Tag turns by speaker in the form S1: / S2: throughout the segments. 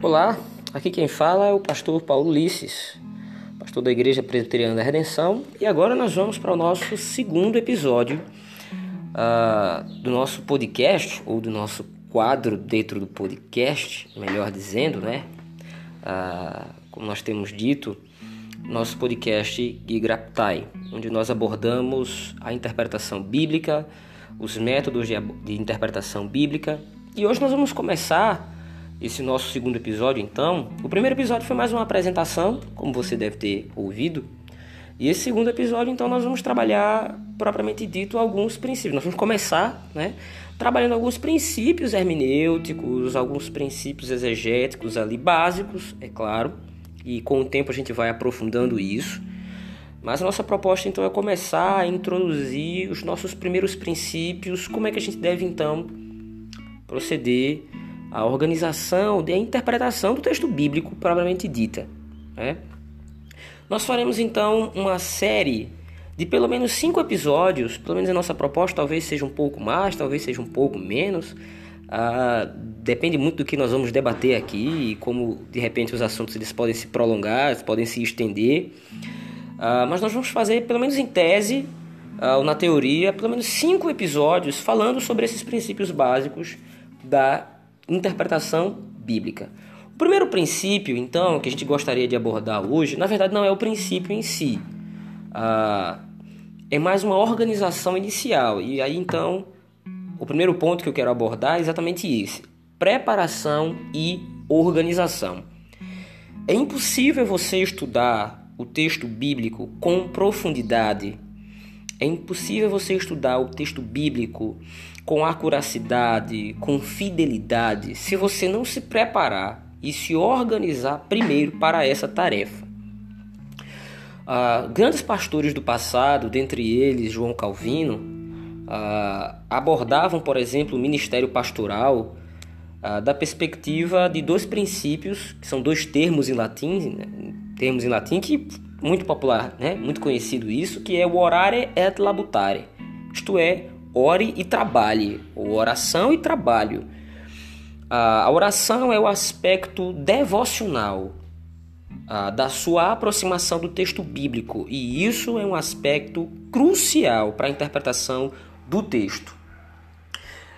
S1: Olá, aqui quem fala é o pastor Paulo Ulisses, pastor da Igreja Presbiteriana da Redenção, e agora nós vamos para o nosso segundo episódio uh, do nosso podcast, ou do nosso quadro dentro do podcast, melhor dizendo, né? Uh, como nós temos dito, nosso podcast Gigraptai, onde nós abordamos a interpretação bíblica, os métodos de, de interpretação bíblica, e hoje nós vamos começar esse nosso segundo episódio, então. O primeiro episódio foi mais uma apresentação, como você deve ter ouvido. E esse segundo episódio, então, nós vamos trabalhar, propriamente dito, alguns princípios. Nós vamos começar, né, trabalhando alguns princípios hermenêuticos, alguns princípios exegéticos ali, básicos, é claro. E com o tempo a gente vai aprofundando isso. Mas a nossa proposta, então, é começar a introduzir os nossos primeiros princípios, como é que a gente deve, então, proceder a organização e a interpretação do texto bíblico propriamente dita. Né? Nós faremos então uma série de pelo menos cinco episódios, pelo menos a nossa proposta talvez seja um pouco mais, talvez seja um pouco menos. Ah, depende muito do que nós vamos debater aqui e como de repente os assuntos eles podem se prolongar, eles podem se estender. Ah, mas nós vamos fazer, pelo menos em tese, ah, ou na teoria, pelo menos cinco episódios falando sobre esses princípios básicos da interpretação bíblica. O primeiro princípio, então, que a gente gostaria de abordar hoje, na verdade não é o princípio em si, ah, é mais uma organização inicial. E aí, então, o primeiro ponto que eu quero abordar é exatamente esse: preparação e organização. É impossível você estudar o texto bíblico com profundidade. É impossível você estudar o texto bíblico com acuracidade, com fidelidade, se você não se preparar e se organizar primeiro para essa tarefa. Uh, grandes pastores do passado, dentre eles João Calvino, uh, abordavam, por exemplo, o ministério pastoral uh, da perspectiva de dois princípios, que são dois termos em latim, né? termos em latim que muito popular, né? muito conhecido isso, que é o orare et labutare, isto é, ore e trabalhe, ou oração e trabalho. A oração é o aspecto devocional da sua aproximação do texto bíblico, e isso é um aspecto crucial para a interpretação do texto.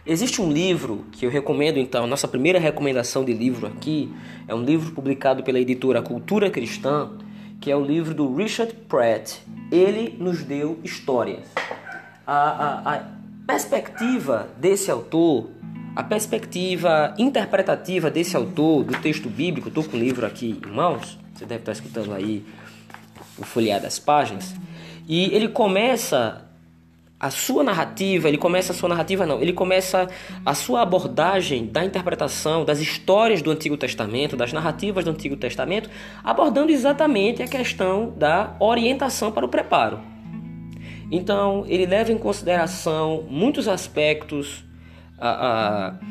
S1: Existe um livro que eu recomendo, então, nossa primeira recomendação de livro aqui é um livro publicado pela editora Cultura Cristã, que é o livro do Richard Pratt. Ele nos deu histórias. A, a, a perspectiva desse autor, a perspectiva interpretativa desse autor do texto bíblico, estou com o livro aqui em mãos, você deve estar escutando aí o folhear das páginas, e ele começa a sua narrativa, ele começa a sua narrativa não, ele começa a sua abordagem da interpretação das histórias do Antigo Testamento, das narrativas do Antigo Testamento, abordando exatamente a questão da orientação para o preparo. Então, ele leva em consideração muitos aspectos ah, ah,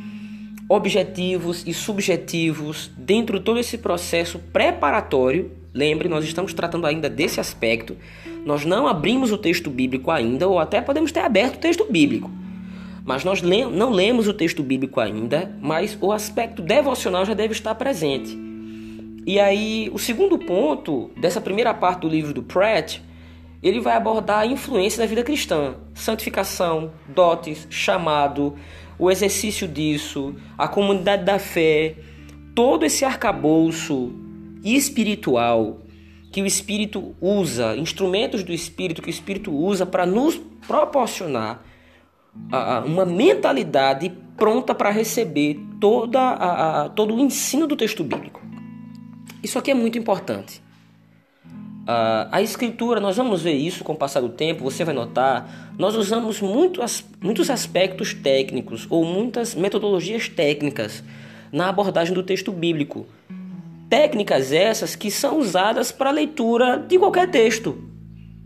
S1: objetivos e subjetivos dentro de todo esse processo preparatório. Lembre, nós estamos tratando ainda desse aspecto. Nós não abrimos o texto bíblico ainda, ou até podemos ter aberto o texto bíblico. Mas nós não lemos o texto bíblico ainda, mas o aspecto devocional já deve estar presente. E aí, o segundo ponto dessa primeira parte do livro do Pratt ele vai abordar a influência da vida cristã, santificação, dotes, chamado, o exercício disso, a comunidade da fé, todo esse arcabouço espiritual que o Espírito usa, instrumentos do Espírito que o Espírito usa para nos proporcionar uma mentalidade pronta para receber toda a, a, todo o ensino do texto bíblico. Isso aqui é muito importante. Uh, a escritura, nós vamos ver isso com o passar do tempo, você vai notar, nós usamos muito as, muitos aspectos técnicos ou muitas metodologias técnicas na abordagem do texto bíblico. Técnicas essas que são usadas para a leitura de qualquer texto.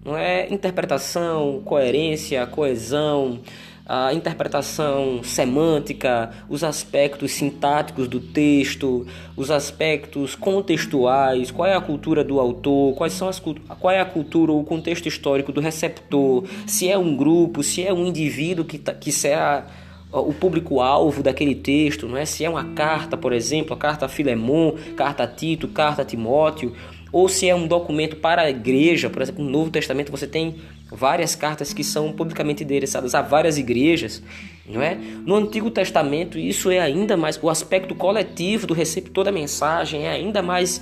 S1: Não é interpretação, coerência, coesão, a interpretação semântica, os aspectos sintáticos do texto, os aspectos contextuais, qual é a cultura do autor, quais são as, qual é a cultura ou o contexto histórico do receptor, se é um grupo, se é um indivíduo que, tá, que será o público-alvo daquele texto, não é? Se é uma carta, por exemplo, a carta a Filemon, carta a Tito, carta a Timóteo, ou se é um documento para a igreja, por exemplo, no Novo Testamento você tem várias cartas que são publicamente endereçadas a várias igrejas, não é? No Antigo Testamento isso é ainda mais o aspecto coletivo do receptor da mensagem é ainda mais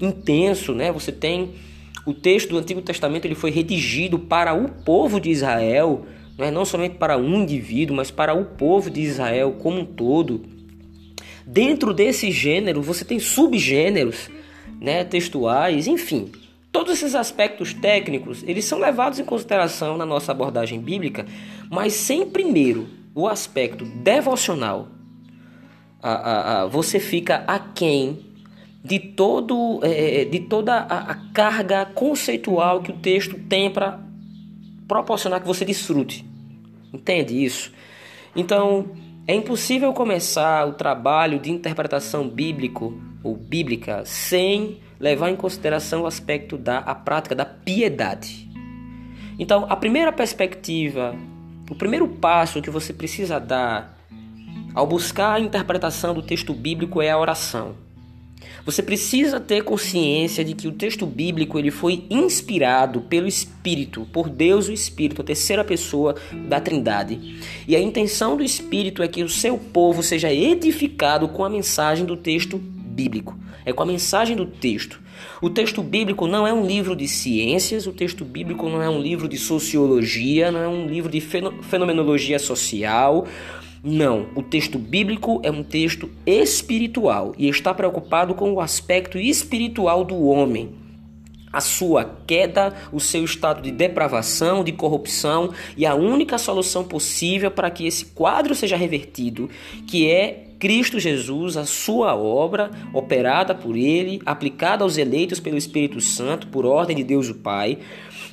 S1: intenso, né? Você tem o texto do Antigo Testamento ele foi redigido para o povo de Israel, não é não somente para um indivíduo, mas para o povo de Israel como um todo. Dentro desse gênero você tem subgêneros, né, textuais, enfim, Todos esses aspectos técnicos, eles são levados em consideração na nossa abordagem bíblica, mas sem primeiro o aspecto devocional, a, a, a, você fica aquém de, todo, é, é de toda a, carga conceitual que o texto tem para proporcionar que você desfrute. Entende isso? Então, é impossível começar o trabalho de interpretação bíblico ou bíblica sem levar em consideração o aspecto da a prática da piedade. Então, a primeira perspectiva, o primeiro passo que você precisa dar ao buscar a interpretação do texto bíblico é a oração. Você precisa ter consciência de que o texto bíblico ele foi inspirado pelo Espírito, por Deus o Espírito, a terceira pessoa da Trindade. E a intenção do Espírito é que o seu povo seja edificado com a mensagem do texto bíblico é com a mensagem do texto. O texto bíblico não é um livro de ciências, o texto bíblico não é um livro de sociologia, não é um livro de fenomenologia social. Não, o texto bíblico é um texto espiritual e está preocupado com o aspecto espiritual do homem a sua queda, o seu estado de depravação, de corrupção e a única solução possível para que esse quadro seja revertido, que é Cristo Jesus, a sua obra, operada por ele, aplicada aos eleitos pelo Espírito Santo, por ordem de Deus o Pai.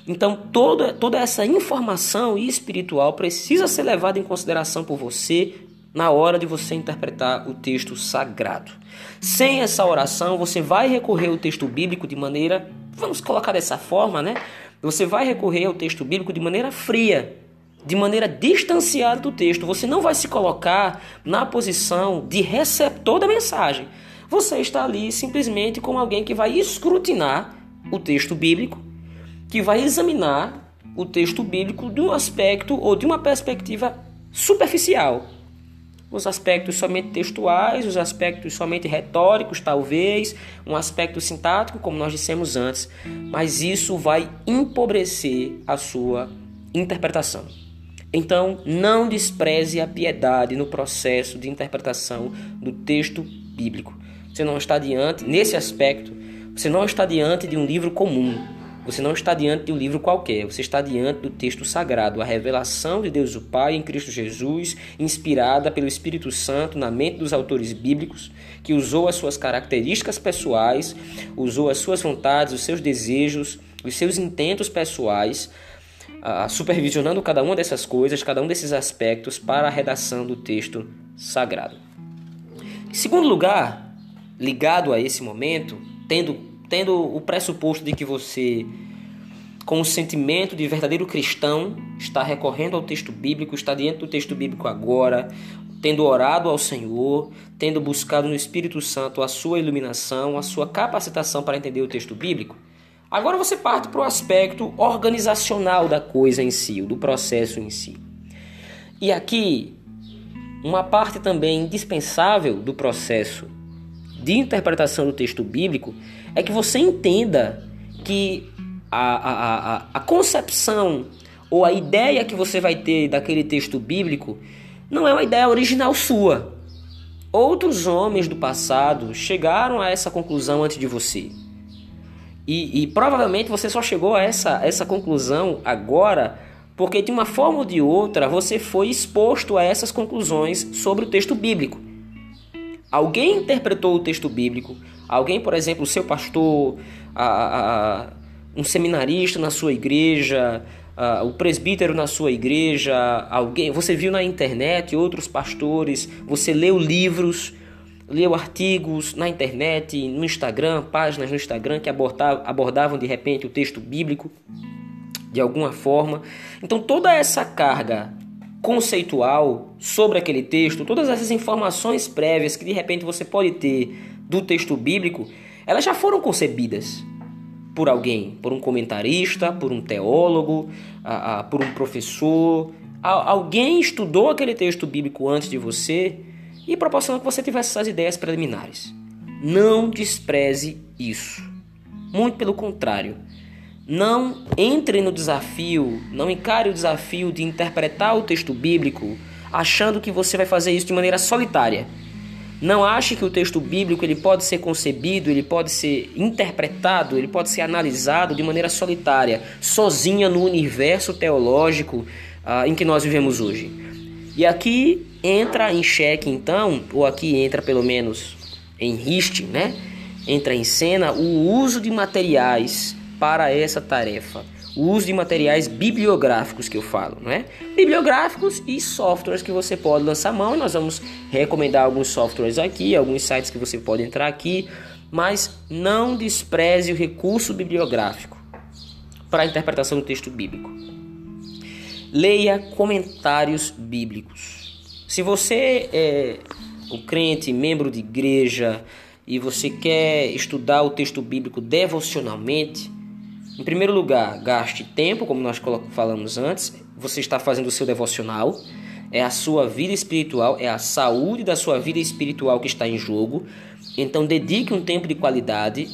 S1: Então, toda, toda essa informação espiritual precisa ser levada em consideração por você na hora de você interpretar o texto sagrado. Sem essa oração, você vai recorrer ao texto bíblico de maneira, vamos colocar dessa forma, né? Você vai recorrer ao texto bíblico de maneira fria, de maneira distanciada do texto. Você não vai se colocar na posição de receptor da mensagem. Você está ali simplesmente como alguém que vai escrutinar o texto bíblico, que vai examinar o texto bíblico de um aspecto ou de uma perspectiva superficial. Os aspectos somente textuais, os aspectos somente retóricos, talvez, um aspecto sintático, como nós dissemos antes, mas isso vai empobrecer a sua interpretação. Então, não despreze a piedade no processo de interpretação do texto bíblico. Você não está diante, nesse aspecto, você não está diante de um livro comum. Você não está diante de um livro qualquer, você está diante do texto sagrado, a revelação de Deus o Pai em Cristo Jesus, inspirada pelo Espírito Santo na mente dos autores bíblicos, que usou as suas características pessoais, usou as suas vontades, os seus desejos, os seus intentos pessoais supervisionando cada uma dessas coisas, cada um desses aspectos para a redação do texto sagrado. Em segundo lugar, ligado a esse momento, tendo, tendo o pressuposto de que você, com o sentimento de verdadeiro cristão, está recorrendo ao texto bíblico, está diante do texto bíblico agora, tendo orado ao Senhor, tendo buscado no Espírito Santo a sua iluminação, a sua capacitação para entender o texto bíblico, Agora você parte para o aspecto organizacional da coisa em si, do processo em si. E aqui, uma parte também indispensável do processo de interpretação do texto bíblico é que você entenda que a, a, a, a concepção ou a ideia que você vai ter daquele texto bíblico não é uma ideia original sua. Outros homens do passado chegaram a essa conclusão antes de você. E, e, provavelmente você só chegou a essa, essa conclusão agora porque de uma forma ou de outra você foi exposto a essas conclusões sobre o texto bíblico. Alguém interpretou o texto bíblico, alguém, por exemplo, o seu pastor, a, a, um seminarista na sua igreja, a, o presbítero na sua igreja, alguém, você viu na internet outros pastores, você leu livros leu artigos na internet, no Instagram, páginas no Instagram que abordavam de repente o texto bíblico de alguma forma. Então toda essa carga conceitual sobre aquele texto, todas essas informações prévias que de repente você pode ter do texto bíblico, elas já foram concebidas por alguém, por um comentarista, por um teólogo, por um professor. Alguém estudou aquele texto bíblico antes de você e proporcionou que você tivesse essas ideias preliminares. Não despreze isso. Muito pelo contrário. Não entre no desafio, não encare o desafio de interpretar o texto bíblico achando que você vai fazer isso de maneira solitária. Não ache que o texto bíblico ele pode ser concebido, ele pode ser interpretado, ele pode ser analisado de maneira solitária, sozinha no universo teológico uh, em que nós vivemos hoje. E aqui entra em xeque, então, ou aqui entra pelo menos em riste, né? Entra em cena o uso de materiais para essa tarefa o uso de materiais bibliográficos que eu falo, não é? Bibliográficos e softwares que você pode lançar mão nós vamos recomendar alguns softwares aqui, alguns sites que você pode entrar aqui, mas não despreze o recurso bibliográfico para a interpretação do texto bíblico. Leia comentários bíblicos. Se você é o crente, membro de igreja e você quer estudar o texto bíblico devocionalmente, em primeiro lugar, gaste tempo, como nós falamos antes. Você está fazendo o seu devocional. É a sua vida espiritual, é a saúde da sua vida espiritual que está em jogo. Então, dedique um tempo de qualidade.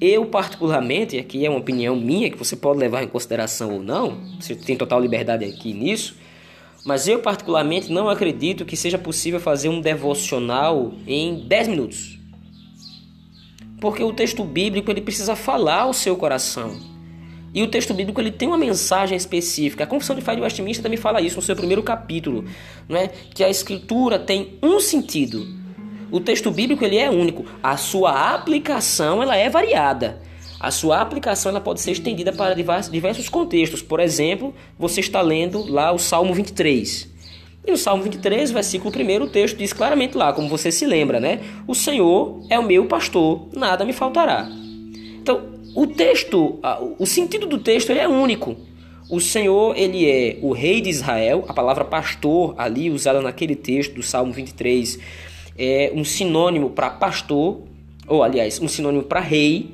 S1: Eu, particularmente, aqui é uma opinião minha que você pode levar em consideração ou não, você tem total liberdade aqui nisso. Mas eu, particularmente, não acredito que seja possível fazer um devocional em 10 minutos. Porque o texto bíblico ele precisa falar ao seu coração. E o texto bíblico ele tem uma mensagem específica. A Confissão de Fé de Westminster também fala isso no seu primeiro capítulo, é? que a escritura tem um sentido. O texto bíblico ele é único. A sua aplicação ela é variada. A sua aplicação ela pode ser estendida para diversos contextos. Por exemplo, você está lendo lá o Salmo 23. E no Salmo 23, versículo 1, o texto diz claramente lá, como você se lembra, né? O Senhor é o meu pastor, nada me faltará. Então, o texto, o sentido do texto ele é único. O Senhor, ele é o rei de Israel. A palavra pastor ali usada naquele texto do Salmo 23 é um sinônimo para pastor, ou aliás, um sinônimo para rei.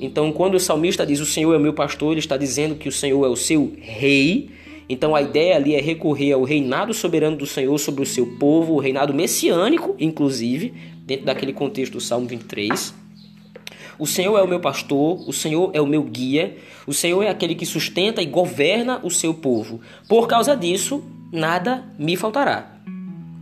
S1: Então, quando o salmista diz o Senhor é o meu pastor, ele está dizendo que o Senhor é o seu rei. Então, a ideia ali é recorrer ao reinado soberano do Senhor sobre o seu povo, o reinado messiânico, inclusive, dentro daquele contexto do Salmo 23. O Senhor é o meu pastor, o Senhor é o meu guia, o Senhor é aquele que sustenta e governa o seu povo. Por causa disso, nada me faltará.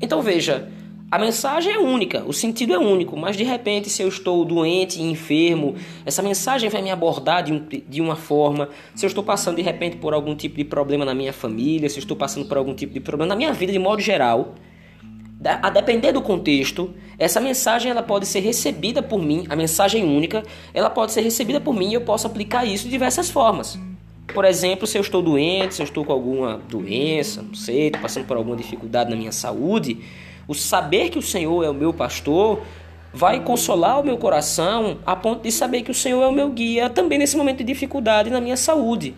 S1: Então veja, a mensagem é única, o sentido é único, mas de repente, se eu estou doente enfermo, essa mensagem vai me abordar de, um, de uma forma. Se eu estou passando de repente por algum tipo de problema na minha família, se eu estou passando por algum tipo de problema na minha vida de modo geral, a depender do contexto, essa mensagem ela pode ser recebida por mim, a mensagem única, ela pode ser recebida por mim e eu posso aplicar isso de diversas formas. Por exemplo, se eu estou doente, se eu estou com alguma doença, não sei, estou passando por alguma dificuldade na minha saúde, o saber que o Senhor é o meu pastor vai consolar o meu coração a ponto de saber que o Senhor é o meu guia também nesse momento de dificuldade na minha saúde.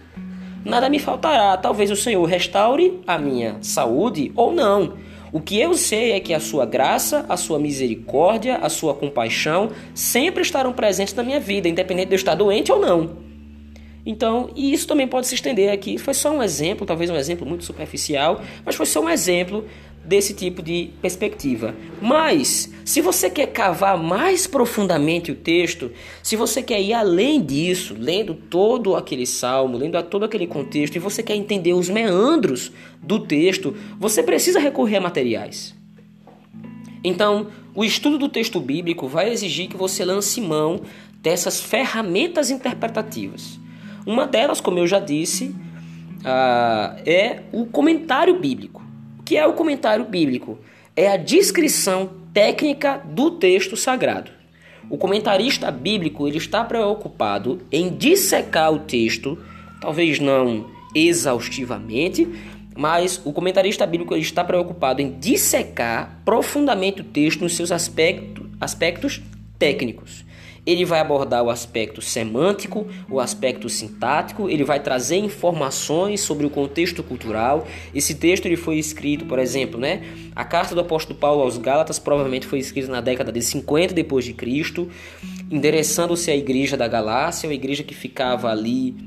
S1: Nada me faltará, talvez o Senhor restaure a minha saúde ou não o que eu sei é que a sua graça, a sua misericórdia, a sua compaixão sempre estarão presentes na minha vida, independente de eu estar doente ou não. Então, e isso também pode se estender aqui. Foi só um exemplo, talvez um exemplo muito superficial, mas foi só um exemplo desse tipo de perspectiva. Mas, se você quer cavar mais profundamente o texto, se você quer ir além disso, lendo todo aquele salmo, lendo todo aquele contexto, e você quer entender os meandros do texto, você precisa recorrer a materiais. Então, o estudo do texto bíblico vai exigir que você lance mão dessas ferramentas interpretativas. Uma delas, como eu já disse, uh, é o comentário bíblico. Que é o comentário bíblico? É a descrição técnica do texto sagrado. O comentarista bíblico ele está preocupado em dissecar o texto, talvez não exaustivamente, mas o comentarista bíblico ele está preocupado em dissecar profundamente o texto nos seus aspectos, aspectos técnicos. Ele vai abordar o aspecto semântico, o aspecto sintático, ele vai trazer informações sobre o contexto cultural. Esse texto ele foi escrito, por exemplo, né? A carta do apóstolo Paulo aos Gálatas provavelmente foi escrita na década de 50 depois de Cristo, endereçando-se à igreja da Galácia, uma igreja que ficava ali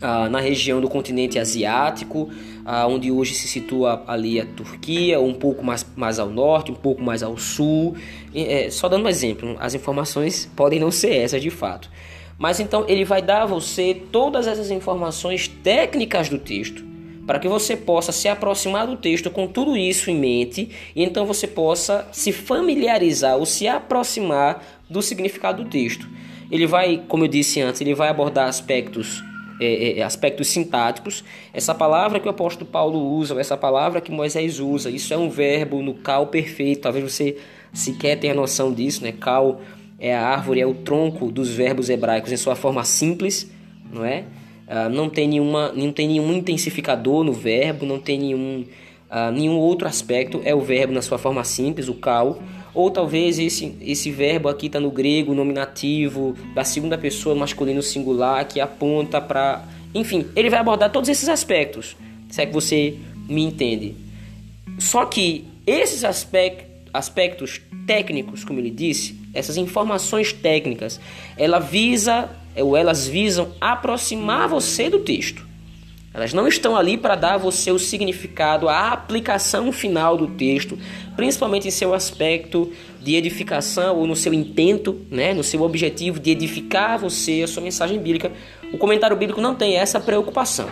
S1: ah, na região do continente asiático, ah, onde hoje se situa ali a Turquia, um pouco mais, mais ao norte, um pouco mais ao sul. É, só dando um exemplo, as informações podem não ser essas de fato. Mas então ele vai dar a você todas essas informações técnicas do texto, para que você possa se aproximar do texto com tudo isso em mente e então você possa se familiarizar ou se aproximar do significado do texto. Ele vai, como eu disse antes, ele vai abordar aspectos é, é, é, aspectos sintáticos. Essa palavra que o apóstolo Paulo usa, essa palavra que Moisés usa, isso é um verbo no cal perfeito. Talvez você sequer tenha noção disso, né? Cal é a árvore, é o tronco dos verbos hebraicos em sua forma simples, não é? Ah, não, tem nenhuma, não tem nenhum intensificador no verbo, não tem nenhum, ah, nenhum outro aspecto, é o verbo na sua forma simples, o cal. Ou talvez esse, esse verbo aqui está no grego nominativo da segunda pessoa masculino singular que aponta para. Enfim, ele vai abordar todos esses aspectos, se é que você me entende. Só que esses aspectos, aspectos técnicos, como ele disse, essas informações técnicas, ela visa, ou elas visam aproximar você do texto. Elas não estão ali para dar a você o significado, a aplicação final do texto, principalmente em seu aspecto de edificação ou no seu intento, né, no seu objetivo de edificar você, a sua mensagem bíblica. O comentário bíblico não tem essa preocupação.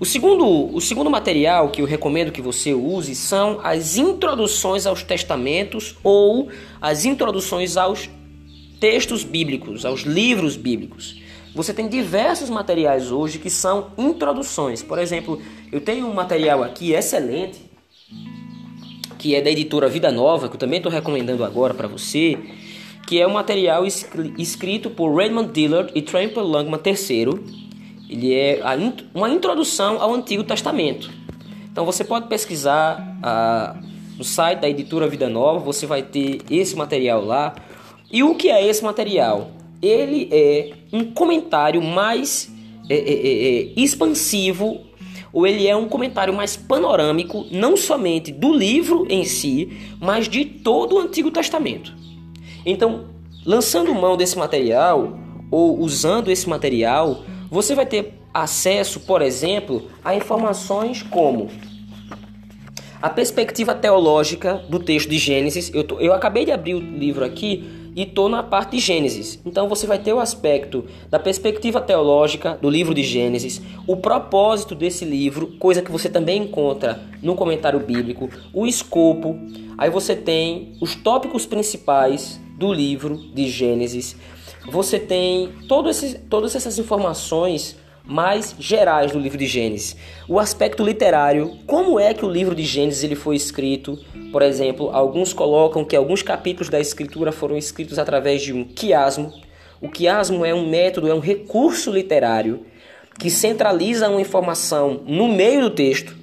S1: O segundo, o segundo material que eu recomendo que você use são as introduções aos testamentos ou as introduções aos textos bíblicos, aos livros bíblicos. Você tem diversos materiais hoje que são introduções. Por exemplo, eu tenho um material aqui excelente, que é da editora Vida Nova, que eu também estou recomendando agora para você, que é um material escrito por Raymond Dillard e Trample Langman III. Ele é uma introdução ao Antigo Testamento. Então você pode pesquisar ah, no site da editora Vida Nova, você vai ter esse material lá. E o que é esse material? ele é um comentário mais é, é, é, é, expansivo ou ele é um comentário mais panorâmico, não somente do livro em si, mas de todo o Antigo Testamento. Então, lançando mão desse material ou usando esse material, você vai ter acesso, por exemplo, a informações como a perspectiva teológica do texto de Gênesis. Eu, tô, eu acabei de abrir o livro aqui e estou na parte de Gênesis. Então você vai ter o aspecto da perspectiva teológica do livro de Gênesis, o propósito desse livro, coisa que você também encontra no comentário bíblico, o escopo. Aí você tem os tópicos principais do livro de Gênesis. Você tem todo esse, todas essas informações mais gerais do livro de Gênesis. O aspecto literário, como é que o livro de Gênesis ele foi escrito? Por exemplo, alguns colocam que alguns capítulos da escritura foram escritos através de um quiasmo. O quiasmo é um método, é um recurso literário que centraliza uma informação no meio do texto.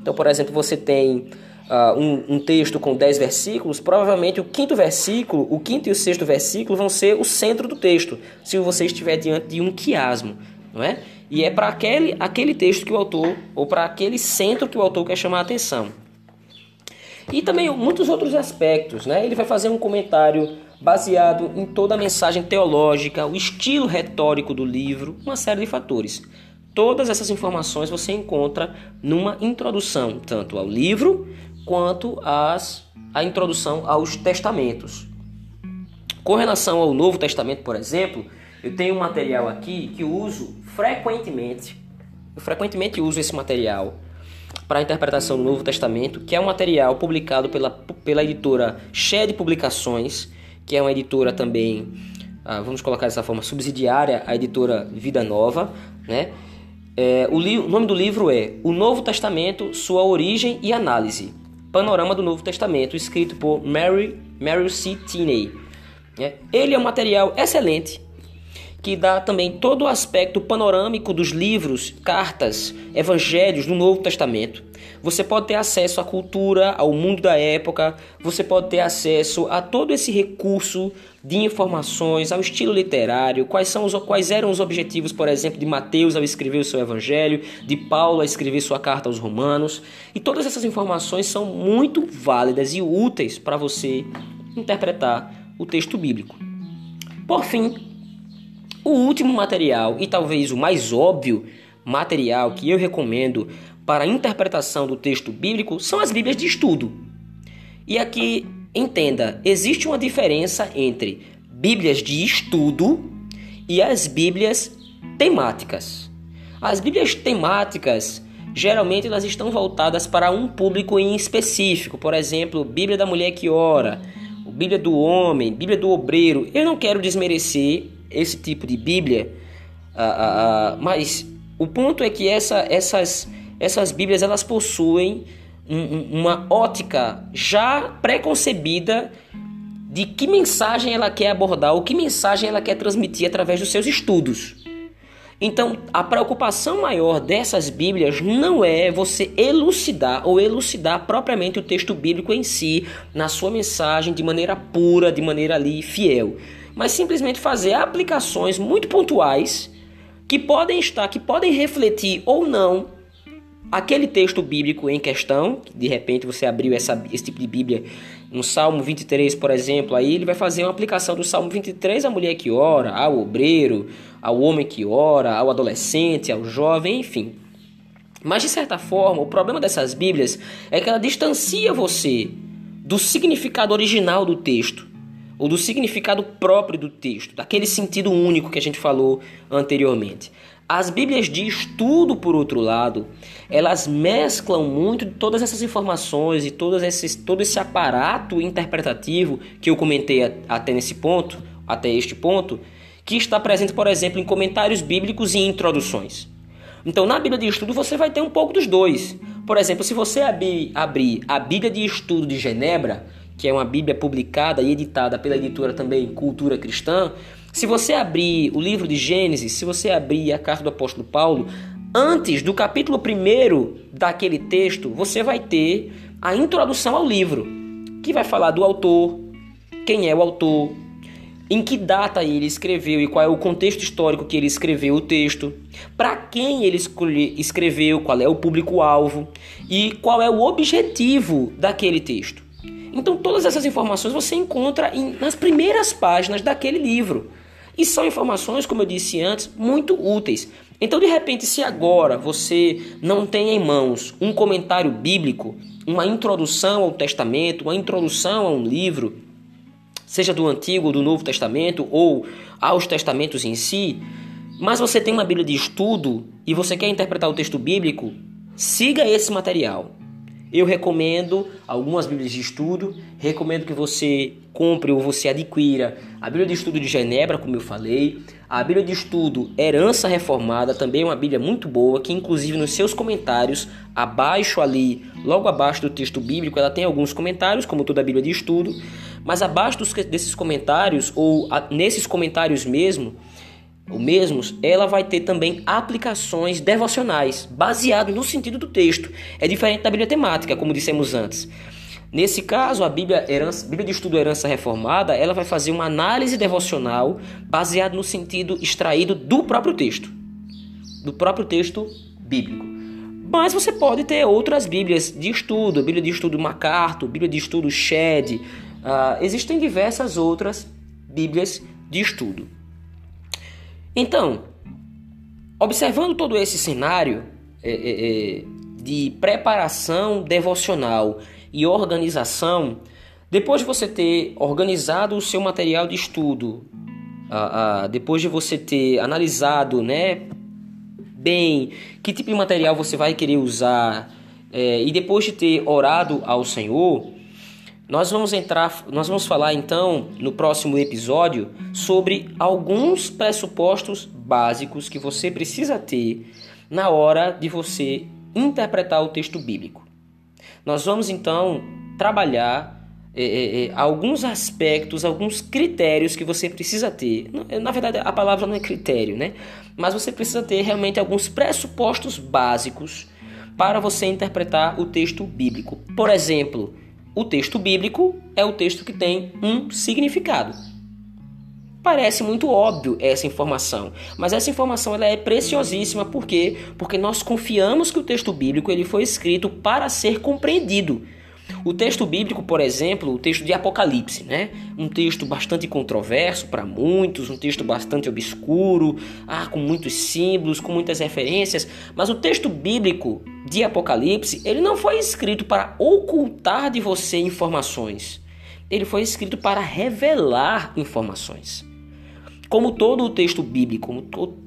S1: Então, por exemplo, você tem uh, um, um, texto com 10 versículos, provavelmente o quinto versículo, o quinto e o sexto versículo vão ser o centro do texto, se você estiver diante de um quiasmo, não é? E é para aquele, aquele texto que o autor, ou para aquele centro que o autor quer chamar a atenção. E também muitos outros aspectos, né? Ele vai fazer um comentário baseado em toda a mensagem teológica, o estilo retórico do livro, uma série de fatores. Todas essas informações você encontra numa introdução, tanto ao livro quanto às, à introdução aos testamentos. Com relação ao Novo Testamento, por exemplo, eu tenho um material aqui que uso frequentemente, eu frequentemente uso esse material para a interpretação do Novo Testamento, que é um material publicado pela, pela editora Shed Publicações, que é uma editora também, ah, vamos colocar dessa forma, subsidiária à editora Vida Nova, né? É, o, o, nome do livro é O Novo Testamento, Sua Origem e Análise. Panorama do Novo Testamento, escrito por Mary, Mary C. Tinney. É, ele é um material excelente que dá também todo o aspecto panorâmico dos livros, cartas, evangelhos do Novo Testamento. Você pode ter acesso à cultura, ao mundo da época, você pode ter acesso a todo esse recurso de informações, ao estilo literário, quais, são os, quais eram os objetivos, por exemplo, de Mateus ao escrever o seu evangelho, de Paulo a escrever sua carta aos Romanos. E todas essas informações são muito válidas e úteis para você interpretar o texto bíblico. Por fim, o último material e talvez o mais óbvio material que eu recomendo para a interpretação do texto bíblico são as Bíblias de estudo. E aqui, entenda, existe uma diferença entre Bíblias de estudo e as Bíblias temáticas. As Bíblias temáticas geralmente elas estão voltadas para um público em específico, por exemplo, Bíblia da mulher que ora, Bíblia do homem, Bíblia do obreiro. Eu não quero desmerecer esse tipo de Bíblia, uh, uh, uh, mas o ponto é que essa, essas essas Bíblias elas possuem um, uma ótica já preconcebida de que mensagem ela quer abordar ou que mensagem ela quer transmitir através dos seus estudos. Então, a preocupação maior dessas Bíblias não é você elucidar ou elucidar propriamente o texto bíblico em si, na sua mensagem, de maneira pura, de maneira ali fiel, mas simplesmente fazer aplicações muito pontuais que podem estar, que podem refletir ou não aquele texto bíblico em questão, de repente você abriu essa, esse tipo de Bíblia no Salmo 23, por exemplo, aí ele vai fazer uma aplicação do Salmo 23 à mulher que ora, ao obreiro, ao homem que ora, ao adolescente, ao jovem, enfim. Mas de certa forma, o problema dessas Bíblias é que ela distancia você do significado original do texto, ou do significado próprio do texto, daquele sentido único que a gente falou anteriormente. As Bíblias de estudo, por outro lado, elas mesclam muito todas essas informações e todos esses, todo esse aparato interpretativo que eu comentei até nesse ponto, até este ponto, que está presente, por exemplo, em comentários bíblicos e introduções. Então, na Bíblia de estudo, você vai ter um pouco dos dois. Por exemplo, se você abrir a Bíblia de Estudo de Genebra, que é uma Bíblia publicada e editada pela editora também Cultura Cristã, se você abrir o livro de Gênesis, se você abrir a carta do apóstolo Paulo, antes do capítulo 1 daquele texto, você vai ter a introdução ao livro, que vai falar do autor, quem é o autor, em que data ele escreveu e qual é o contexto histórico que ele escreveu o texto, para quem ele escreveu, qual é o público-alvo e qual é o objetivo daquele texto. Então, todas essas informações você encontra em, nas primeiras páginas daquele livro. E são informações, como eu disse antes, muito úteis. Então, de repente, se agora você não tem em mãos um comentário bíblico, uma introdução ao Testamento, uma introdução a um livro, seja do Antigo ou do Novo Testamento ou aos Testamentos em si, mas você tem uma Bíblia de estudo e você quer interpretar o texto bíblico, siga esse material. Eu recomendo algumas Bíblias de estudo, recomendo que você compre ou você adquira a Bíblia de Estudo de Genebra, como eu falei, a Bíblia de Estudo Herança Reformada, também é uma Bíblia muito boa, que inclusive nos seus comentários, abaixo ali, logo abaixo do texto bíblico, ela tem alguns comentários, como toda a Bíblia de Estudo, mas abaixo desses comentários, ou nesses comentários mesmo, o mesmos, ela vai ter também aplicações devocionais, baseado no sentido do texto. É diferente da Bíblia temática, como dissemos antes. Nesse caso, a Bíblia, herança, Bíblia de Estudo Herança Reformada, ela vai fazer uma análise devocional baseada no sentido extraído do próprio texto, do próprio texto bíblico. Mas você pode ter outras Bíblias de estudo, Bíblia de Estudo MacArthur, Bíblia de Estudo Shed, uh, existem diversas outras Bíblias de estudo. Então, observando todo esse cenário é, é, é, de preparação devocional e organização, depois de você ter organizado o seu material de estudo, ah, ah, depois de você ter analisado, né, bem que tipo de material você vai querer usar é, e depois de ter orado ao Senhor, nós vamos entrar, nós vamos falar então no próximo episódio sobre alguns pressupostos básicos que você precisa ter na hora de você interpretar o texto bíblico. Nós vamos então trabalhar é, é, alguns aspectos, alguns critérios que você precisa ter. Na verdade, a palavra não é critério, né? Mas você precisa ter realmente alguns pressupostos básicos para você interpretar o texto bíblico. Por exemplo, o texto bíblico é o texto que tem um significado. Parece muito óbvio essa informação, mas essa informação ela é preciosíssima por quê? Porque nós confiamos que o texto bíblico ele foi escrito para ser compreendido. O texto bíblico, por exemplo, o texto de Apocalipse, né? Um texto bastante controverso para muitos, um texto bastante obscuro, ah, com muitos símbolos, com muitas referências, mas o texto bíblico de Apocalipse, ele não foi escrito para ocultar de você informações. Ele foi escrito para revelar informações. Como todo o texto bíblico, como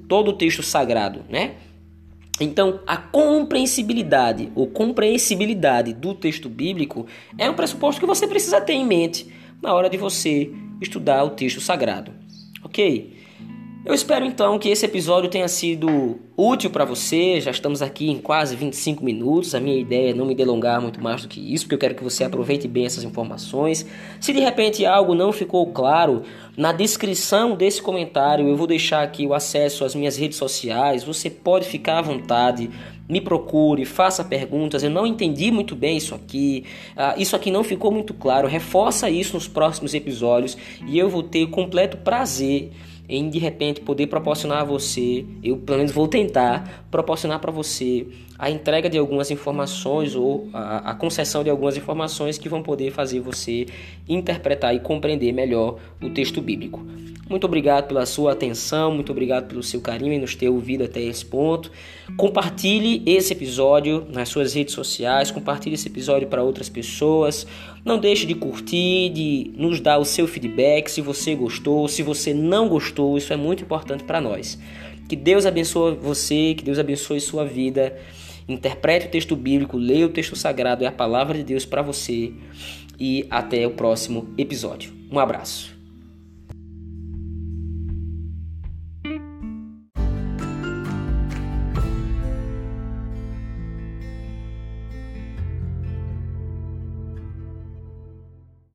S1: todo o texto sagrado, né? Então, a compreensibilidade ou compreensibilidade do texto bíblico é um pressuposto que você precisa ter em mente na hora de você estudar o texto sagrado. Ok? Eu espero então que esse episódio tenha sido útil para você. Já estamos aqui em quase 25 minutos. A minha ideia é não me delongar muito mais do que isso, porque eu quero que você aproveite bem essas informações. Se de repente algo não ficou claro, na descrição desse comentário eu vou deixar aqui o acesso às minhas redes sociais. Você pode ficar à vontade, me procure, faça perguntas. Eu não entendi muito bem isso aqui, uh, isso aqui não ficou muito claro. Reforça isso nos próximos episódios e eu vou ter completo prazer em de repente poder proporcionar a você, eu pelo menos vou tentar proporcionar para você a entrega de algumas informações ou a, a, concessão de algumas informações que vão poder fazer você interpretar e compreender melhor o texto bíblico. Muito obrigado pela sua atenção, muito obrigado pelo seu carinho em nos ter ouvido até esse ponto. Compartilhe esse episódio nas suas redes sociais, compartilhe esse episódio para outras pessoas. Não deixe de curtir, de nos dar o seu feedback se você gostou, se você não gostou, isso é muito importante para nós. Que Deus abençoe você, que Deus abençoe sua vida. Interprete o texto bíblico, leia o texto sagrado, é a palavra de Deus para você. E até o próximo episódio. Um abraço.